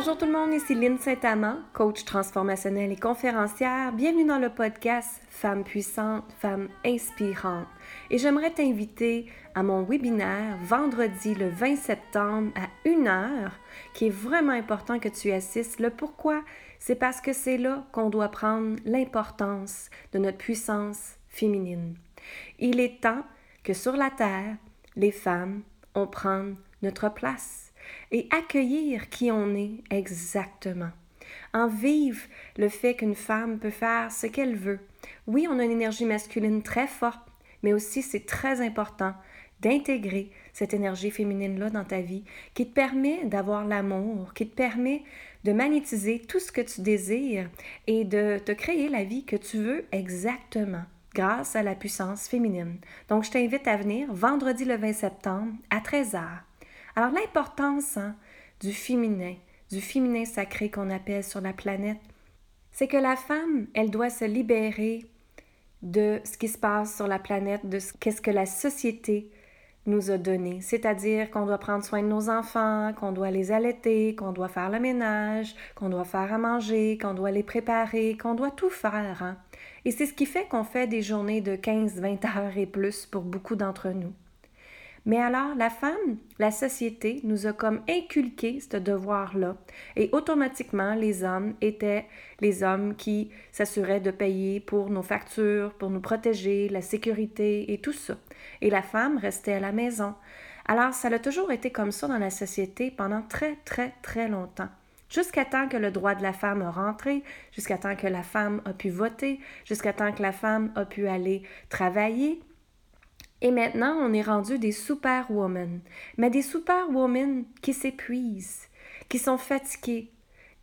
Bonjour tout le monde, ici Lynne Saint-Amand, coach transformationnelle et conférencière. Bienvenue dans le podcast Femmes puissantes, Femmes inspirantes. Et j'aimerais t'inviter à mon webinaire vendredi le 20 septembre à 1h, qui est vraiment important que tu assistes. Le pourquoi, c'est parce que c'est là qu'on doit prendre l'importance de notre puissance féminine. Il est temps que sur la Terre, les femmes, on prenne notre place et accueillir qui on est exactement. En vivre le fait qu'une femme peut faire ce qu'elle veut. Oui, on a une énergie masculine très forte, mais aussi c'est très important d'intégrer cette énergie féminine-là dans ta vie qui te permet d'avoir l'amour, qui te permet de magnétiser tout ce que tu désires et de te créer la vie que tu veux exactement grâce à la puissance féminine. Donc, je t'invite à venir vendredi le 20 septembre à 13h. Alors l'importance hein, du féminin, du féminin sacré qu'on appelle sur la planète, c'est que la femme, elle doit se libérer de ce qui se passe sur la planète, de ce qu'est-ce que la société nous a donné. C'est-à-dire qu'on doit prendre soin de nos enfants, qu'on doit les allaiter, qu'on doit faire le ménage, qu'on doit faire à manger, qu'on doit les préparer, qu'on doit tout faire. Hein. Et c'est ce qui fait qu'on fait des journées de 15-20 heures et plus pour beaucoup d'entre nous. Mais alors, la femme, la société nous a comme inculqué ce devoir-là. Et automatiquement, les hommes étaient les hommes qui s'assuraient de payer pour nos factures, pour nous protéger, la sécurité et tout ça. Et la femme restait à la maison. Alors, ça a toujours été comme ça dans la société pendant très, très, très longtemps. Jusqu'à temps que le droit de la femme a rentré, jusqu'à temps que la femme a pu voter, jusqu'à temps que la femme a pu aller travailler, et maintenant, on est rendu des superwomen, mais des superwomen qui s'épuisent, qui sont fatiguées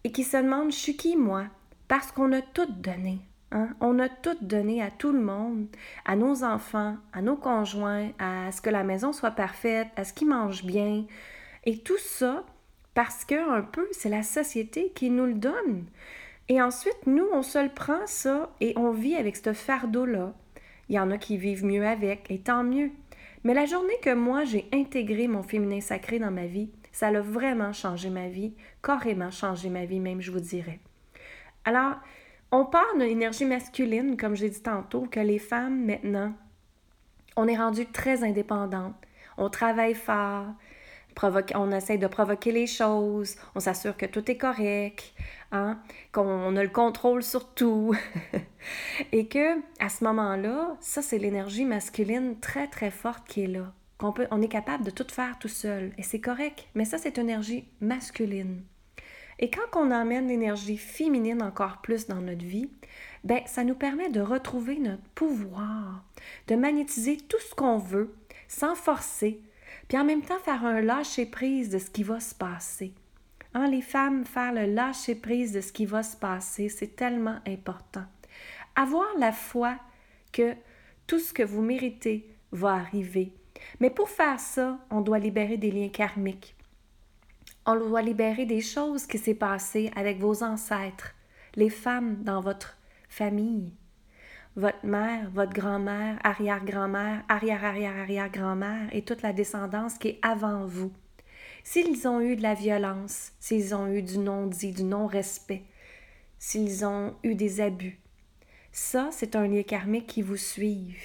et qui se demandent je suis qui moi? Parce qu'on a tout donné. Hein? On a tout donné à tout le monde, à nos enfants, à nos conjoints, à ce que la maison soit parfaite, à ce qu'ils mangent bien. Et tout ça parce que un peu c'est la société qui nous le donne. Et ensuite, nous, on se le prend ça et on vit avec ce fardeau-là il y en a qui vivent mieux avec, et tant mieux. Mais la journée que moi j'ai intégré mon féminin sacré dans ma vie, ça a vraiment changé ma vie, carrément changé ma vie même, je vous dirais. Alors, on parle de l'énergie masculine, comme j'ai dit tantôt, que les femmes maintenant, on est rendu très indépendantes. On travaille fort, on essaie de provoquer les choses, on s'assure que tout est correct, hein, qu'on a le contrôle sur tout. et que à ce moment-là, ça c'est l'énergie masculine très très forte qui est là. Qu'on peut, on est capable de tout faire tout seul et c'est correct, mais ça c'est énergie masculine. Et quand on emmène l'énergie féminine encore plus dans notre vie, ben ça nous permet de retrouver notre pouvoir, de magnétiser tout ce qu'on veut sans forcer, puis en même temps faire un lâcher-prise de ce qui va se passer. Hein, les femmes, faire le lâcher-prise de ce qui va se passer, c'est tellement important. Avoir la foi que tout ce que vous méritez va arriver. Mais pour faire ça, on doit libérer des liens karmiques. On doit libérer des choses qui s'est passées avec vos ancêtres, les femmes dans votre famille, votre mère, votre grand-mère, arrière-grand-mère, arrière-arrière-arrière-grand-mère et toute la descendance qui est avant vous. S'ils ont eu de la violence, s'ils ont eu du non-dit, du non-respect, s'ils ont eu des abus, ça, c'est un lien karmique qui vous suit.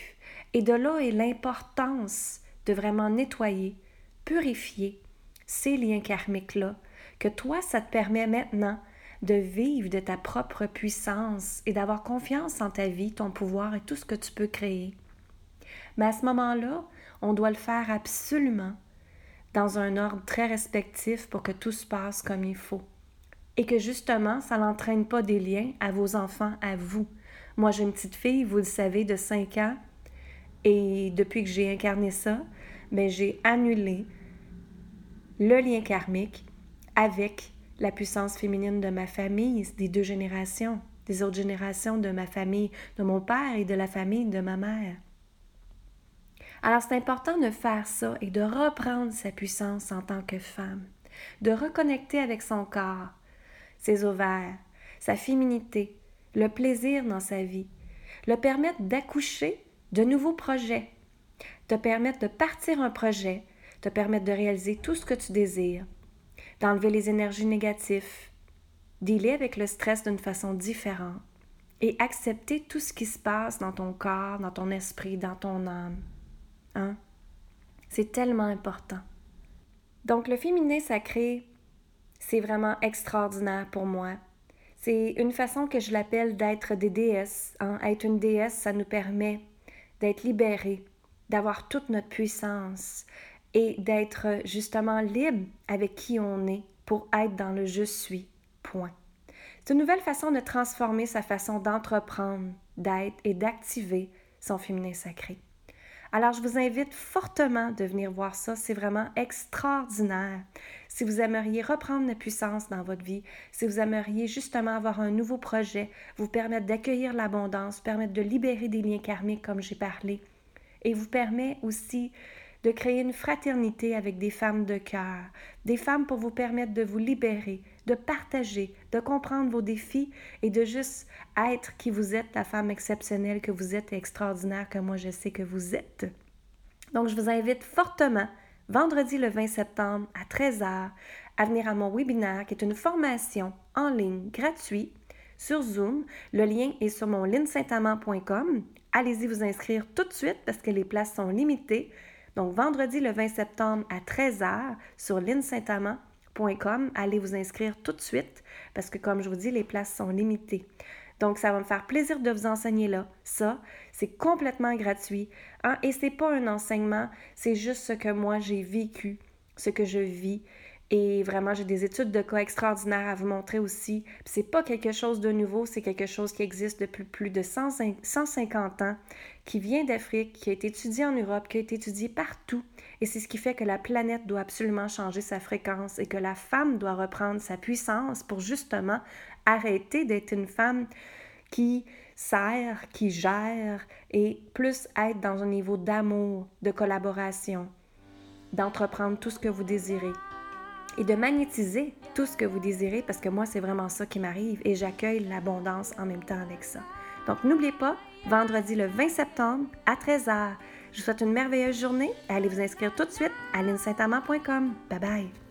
Et de là est l'importance de vraiment nettoyer, purifier ces liens karmiques-là, que toi, ça te permet maintenant de vivre de ta propre puissance et d'avoir confiance en ta vie, ton pouvoir et tout ce que tu peux créer. Mais à ce moment-là, on doit le faire absolument dans un ordre très respectif pour que tout se passe comme il faut. Et que justement, ça n'entraîne pas des liens à vos enfants, à vous. Moi, j'ai une petite fille, vous le savez, de 5 ans. Et depuis que j'ai incarné ça, ben, j'ai annulé le lien karmique avec la puissance féminine de ma famille, des deux générations, des autres générations de ma famille, de mon père et de la famille de ma mère. Alors c'est important de faire ça et de reprendre sa puissance en tant que femme, de reconnecter avec son corps, ses ovaires, sa féminité, le plaisir dans sa vie, le permettre d'accoucher de nouveaux projets, te permettre de partir un projet, te permettre de réaliser tout ce que tu désires, d'enlever les énergies négatives, dealer avec le stress d'une façon différente et accepter tout ce qui se passe dans ton corps, dans ton esprit, dans ton âme. Hein? C'est tellement important. Donc le féminin sacré, c'est vraiment extraordinaire pour moi. C'est une façon que je l'appelle d'être des déesses. Hein? Être une déesse, ça nous permet d'être libérés, d'avoir toute notre puissance et d'être justement libre avec qui on est pour être dans le je suis. Point. C'est une nouvelle façon de transformer sa façon d'entreprendre, d'être et d'activer son féminin sacré. Alors, je vous invite fortement de venir voir ça. C'est vraiment extraordinaire. Si vous aimeriez reprendre la puissance dans votre vie, si vous aimeriez justement avoir un nouveau projet, vous permettre d'accueillir l'abondance, permettre de libérer des liens karmiques comme j'ai parlé, et vous permet aussi de créer une fraternité avec des femmes de cœur, des femmes pour vous permettre de vous libérer, de partager, de comprendre vos défis et de juste être qui vous êtes, la femme exceptionnelle que vous êtes et extraordinaire que moi je sais que vous êtes. Donc je vous invite fortement vendredi le 20 septembre à 13h à venir à mon webinaire qui est une formation en ligne gratuite sur Zoom. Le lien est sur mon linsaintamant.com. Allez-y vous inscrire tout de suite parce que les places sont limitées. Donc vendredi le 20 septembre à 13h sur linsaintamant.com Allez vous inscrire tout de suite parce que, comme je vous dis, les places sont limitées. Donc, ça va me faire plaisir de vous enseigner là. Ça, c'est complètement gratuit. Hein? Et c'est pas un enseignement, c'est juste ce que moi j'ai vécu, ce que je vis. Et vraiment, j'ai des études de cas extraordinaires à vous montrer aussi. C'est pas quelque chose de nouveau, c'est quelque chose qui existe depuis plus de 150 ans, qui vient d'Afrique, qui a été étudié en Europe, qui a été étudié partout. Et c'est ce qui fait que la planète doit absolument changer sa fréquence et que la femme doit reprendre sa puissance pour justement arrêter d'être une femme qui sert, qui gère et plus être dans un niveau d'amour, de collaboration, d'entreprendre tout ce que vous désirez et de magnétiser tout ce que vous désirez parce que moi, c'est vraiment ça qui m'arrive et j'accueille l'abondance en même temps avec ça. Donc, n'oubliez pas, vendredi le 20 septembre à 13h. Je vous souhaite une merveilleuse journée. Allez vous inscrire tout de suite à linsaintamant.com. Bye bye.